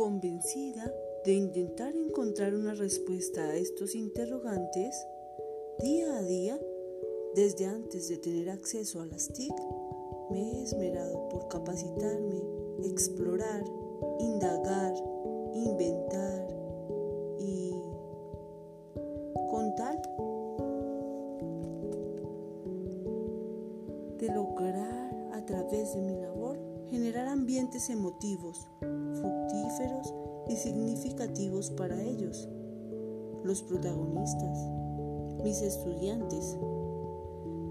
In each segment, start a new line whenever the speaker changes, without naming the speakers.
Convencida de intentar encontrar una respuesta a estos interrogantes, día a día, desde antes de tener acceso a las TIC, me he esmerado por capacitarme, explorar, indagar, inventar y contar de lograr a través de mi labor generar ambientes emotivos, fructíferos y significativos para ellos, los protagonistas, mis estudiantes,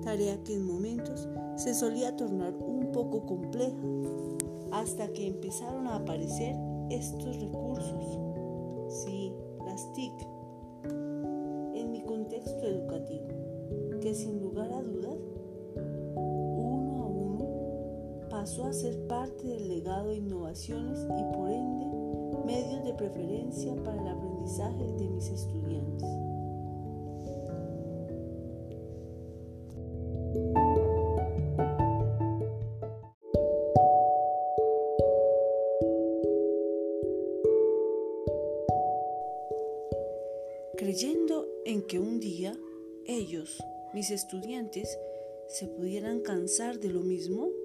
tarea que en momentos se solía tornar un poco compleja hasta que empezaron a aparecer estos recursos, sí, las TIC, en mi contexto educativo, que sin lugar a dudas, pasó a ser parte del legado de innovaciones y por ende medios de preferencia para el aprendizaje de mis estudiantes. creyendo en que un día ellos, mis estudiantes, se pudieran cansar de lo mismo?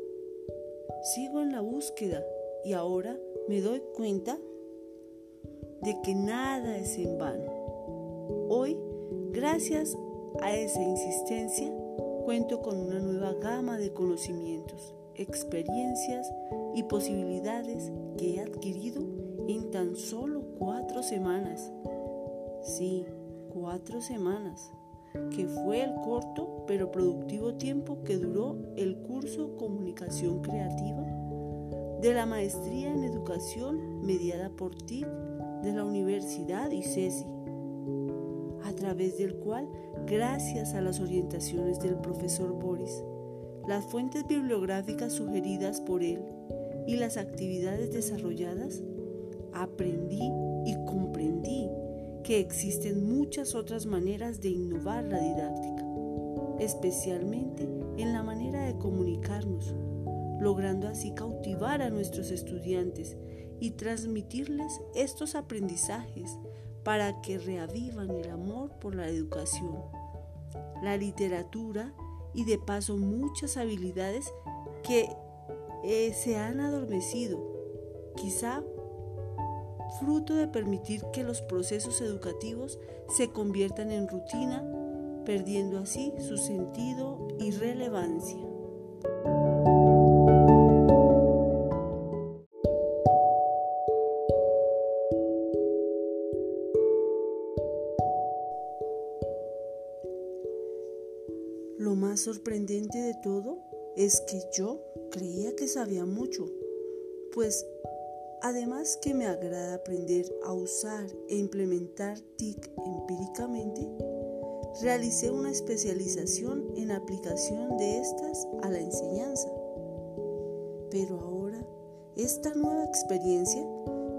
Sigo en la búsqueda y ahora me doy cuenta de que nada es en vano. Hoy, gracias a esa insistencia, cuento con una nueva gama de conocimientos, experiencias y posibilidades que he adquirido en tan solo cuatro semanas Sí, cuatro semanas, que fue el corto pero productivo tiempo que duró el curso Comunicación Creativa de la Maestría en Educación mediada por TIC de la Universidad ICESI, a través del cual, gracias a las orientaciones del profesor Boris, las fuentes bibliográficas sugeridas por él y las actividades desarrolladas, aprendí y comprendí que existen muchas otras maneras de innovar la didáctica, especialmente en la manera de comunicarnos, logrando así cautivar a nuestros estudiantes y transmitirles estos aprendizajes para que reavivan el amor por la educación, la literatura y de paso muchas habilidades que eh, se han adormecido, quizá fruto de permitir que los procesos educativos se conviertan en rutina, perdiendo así su sentido y relevancia. Lo más sorprendente de todo es que yo creía que sabía mucho, pues Además que me agrada aprender a usar e implementar TIC empíricamente, realicé una especialización en aplicación de estas a la enseñanza. Pero ahora, esta nueva experiencia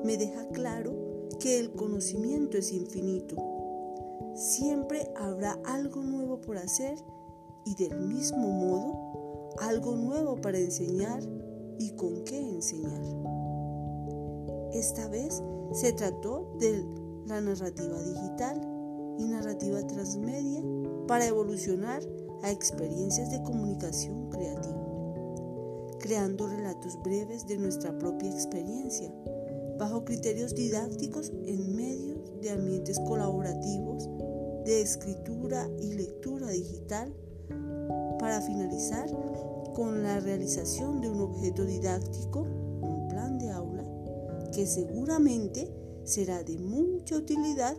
me deja claro que el conocimiento es infinito. Siempre habrá algo nuevo por hacer y del mismo modo, algo nuevo para enseñar y con qué enseñar. Esta vez se trató de la narrativa digital y narrativa transmedia para evolucionar a experiencias de comunicación creativa, creando relatos breves de nuestra propia experiencia, bajo criterios didácticos en medio de ambientes colaborativos de escritura y lectura digital, para finalizar con la realización de un objeto didáctico que seguramente será de mucha utilidad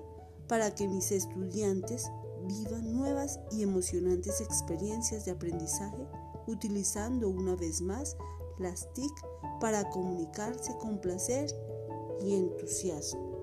para que mis estudiantes vivan nuevas y emocionantes experiencias de aprendizaje utilizando una vez más las TIC para comunicarse con placer y entusiasmo.